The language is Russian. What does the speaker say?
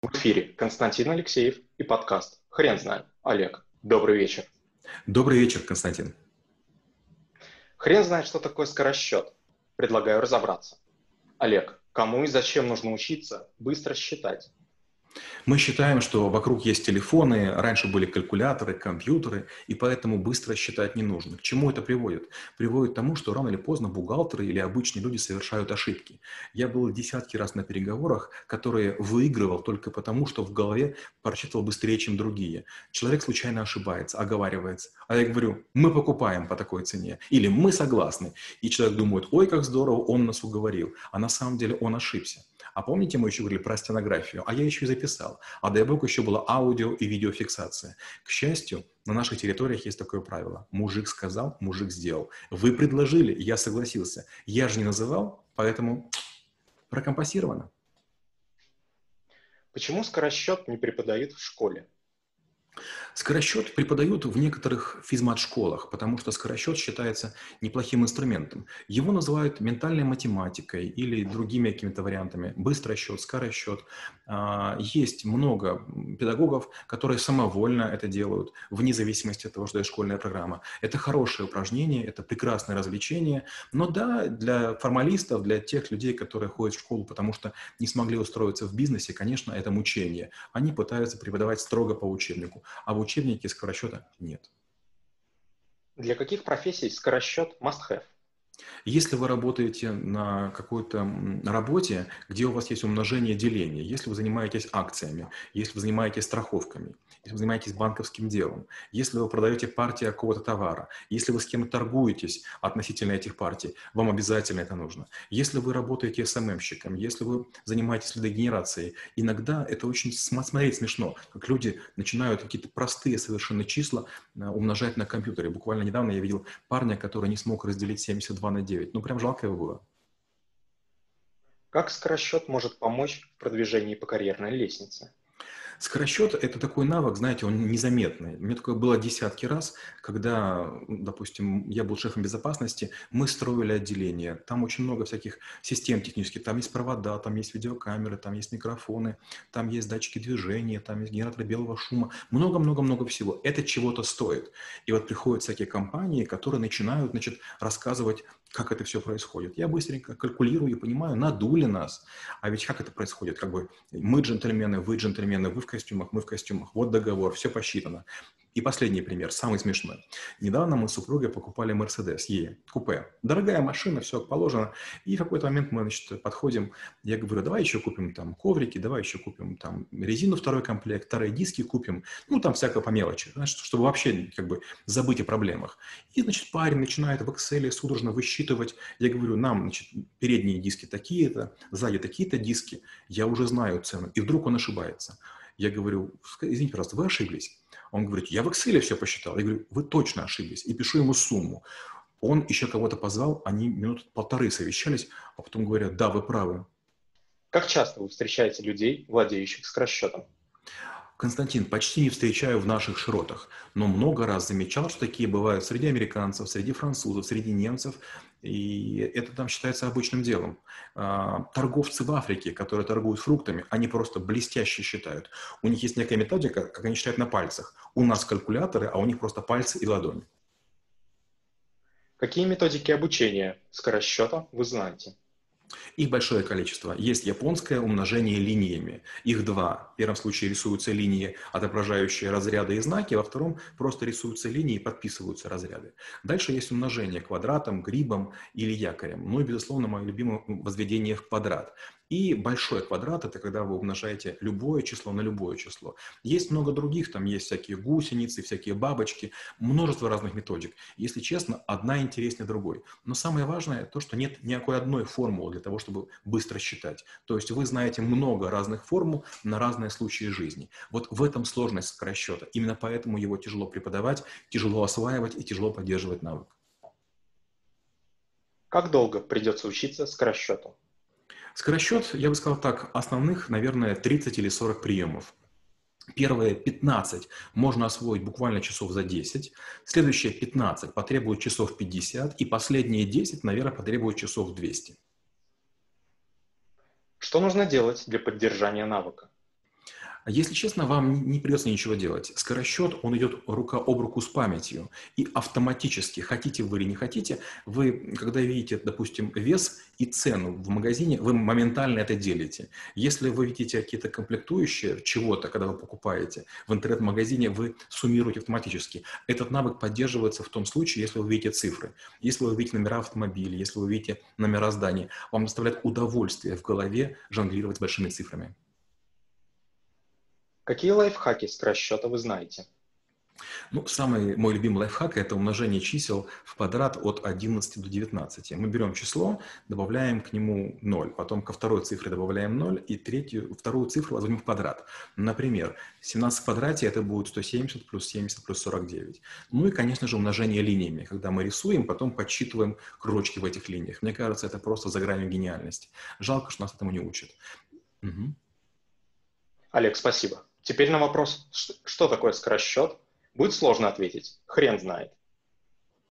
В эфире Константин Алексеев и подкаст «Хрен знает». Олег, добрый вечер. Добрый вечер, Константин. Хрен знает, что такое скоросчет. Предлагаю разобраться. Олег, кому и зачем нужно учиться быстро считать? Мы считаем, что вокруг есть телефоны, раньше были калькуляторы, компьютеры, и поэтому быстро считать не нужно. К чему это приводит? Приводит к тому, что рано или поздно бухгалтеры или обычные люди совершают ошибки. Я был десятки раз на переговорах, которые выигрывал только потому, что в голове прочитывал быстрее, чем другие. Человек случайно ошибается, оговаривается. А я говорю, мы покупаем по такой цене, или мы согласны. И человек думает, ой, как здорово, он нас уговорил. А на самом деле он ошибся. А помните, мы еще говорили про стенографию? А я еще и записал. А дай бог еще была аудио и видеофиксация. К счастью, на наших территориях есть такое правило. Мужик сказал, мужик сделал. Вы предложили, я согласился. Я же не называл, поэтому прокомпасировано. Почему скоросчет не преподают в школе? Скоросчет преподают в некоторых физмат-школах, потому что скоросчет считается неплохим инструментом. Его называют ментальной математикой или другими какими-то вариантами. Быстросчет, скоросчет. А, есть много педагогов, которые самовольно это делают, вне зависимости от того, что это школьная программа. Это хорошее упражнение, это прекрасное развлечение. Но да, для формалистов, для тех людей, которые ходят в школу, потому что не смогли устроиться в бизнесе, конечно, это мучение. Они пытаются преподавать строго по учебнику а в учебнике скоросчета нет. Для каких профессий скоросчет must have? Если вы работаете на какой-то работе, где у вас есть умножение деление, если вы занимаетесь акциями, если вы занимаетесь страховками, если вы занимаетесь банковским делом, если вы продаете партии какого-то товара, если вы с кем-то торгуетесь относительно этих партий, вам обязательно это нужно. Если вы работаете СММщиком, если вы занимаетесь лидогенерацией, иногда это очень смотреть смешно, как люди начинают какие-то простые совершенно числа э, умножать на компьютере. Буквально недавно я видел парня, который не смог разделить 72 на 9. Ну, прям жалко его было. Как скоросчет может помочь в продвижении по карьерной лестнице? Скоросчет – это такой навык, знаете, он незаметный. Меня такое было десятки раз, когда, допустим, я был шефом безопасности, мы строили отделение. Там очень много всяких систем технических. Там есть провода, там есть видеокамеры, там есть микрофоны, там есть датчики движения, там есть генераторы белого шума. Много-много-много всего. Это чего-то стоит. И вот приходят всякие компании, которые начинают, значит, рассказывать как это все происходит. Я быстренько калькулирую и понимаю, надули нас. А ведь как это происходит? Как бы мы джентльмены, вы джентльмены, вы в костюмах, мы в костюмах. Вот договор, все посчитано. И последний пример, самый смешной. Недавно мы с супругой покупали Mercedes E, купе. Дорогая машина, все как положено. И в какой-то момент мы, значит, подходим, я говорю, давай еще купим там коврики, давай еще купим там резину второй комплект, вторые диски купим, ну там всякое по мелочи, значит, чтобы вообще как бы забыть о проблемах. И, значит, парень начинает в Excel судорожно высчитывать. Я говорю, нам, значит, передние диски такие-то, сзади такие-то диски, я уже знаю цену. И вдруг он ошибается. Я говорю, извините, пожалуйста, вы ошиблись. Он говорит, я в Excel все посчитал. Я говорю, вы точно ошиблись. И пишу ему сумму. Он еще кого-то позвал, они минут полторы совещались, а потом говорят, да, вы правы. Как часто вы встречаете людей, владеющих скоросчетом? Константин, почти не встречаю в наших широтах, но много раз замечал, что такие бывают среди американцев, среди французов, среди немцев, и это там считается обычным делом. А, торговцы в Африке, которые торгуют фруктами, они просто блестяще считают. У них есть некая методика, как они считают на пальцах. У нас калькуляторы, а у них просто пальцы и ладони. Какие методики обучения скоросчета вы знаете? Их большое количество. Есть японское умножение линиями. Их два. В первом случае рисуются линии, отображающие разряды и знаки, во втором просто рисуются линии и подписываются разряды. Дальше есть умножение квадратом, грибом или якорем. Ну и, безусловно, мое любимое возведение в квадрат. И большой квадрат – это когда вы умножаете любое число на любое число. Есть много других, там есть всякие гусеницы, всякие бабочки, множество разных методик. Если честно, одна интереснее другой. Но самое важное то, что нет никакой одной формулы для того, чтобы быстро считать. То есть вы знаете много разных формул на разные случаи жизни. Вот в этом сложность скоросчета. Именно поэтому его тяжело преподавать, тяжело осваивать и тяжело поддерживать навык. Как долго придется учиться скоросчету? Скоросчет, я бы сказал так, основных, наверное, 30 или 40 приемов. Первые 15 можно освоить буквально часов за 10, следующие 15 потребуют часов 50, и последние 10, наверное, потребуют часов 200. Что нужно делать для поддержания навыка? Если честно, вам не придется ничего делать. Скоросчет, он идет рука об руку с памятью. И автоматически, хотите вы или не хотите, вы, когда видите, допустим, вес и цену в магазине, вы моментально это делите. Если вы видите какие-то комплектующие чего-то, когда вы покупаете в интернет-магазине, вы суммируете автоматически. Этот навык поддерживается в том случае, если вы видите цифры. Если вы видите номера автомобилей, если вы видите номера зданий, вам доставляет удовольствие в голове жонглировать большими цифрами. Какие лайфхаки скоросчета вы знаете? Ну, самый мой любимый лайфхак – это умножение чисел в квадрат от 11 до 19. Мы берем число, добавляем к нему 0, потом ко второй цифре добавляем 0, и третью, вторую цифру возводим в квадрат. Например, 17 в квадрате – это будет 170 плюс 70 плюс 49. Ну и, конечно же, умножение линиями. Когда мы рисуем, потом подсчитываем кружочки в этих линиях. Мне кажется, это просто за гранью гениальности. Жалко, что нас этому не учат. Угу. Олег, спасибо. Теперь на вопрос, что такое скоросчет, будет сложно ответить. Хрен знает.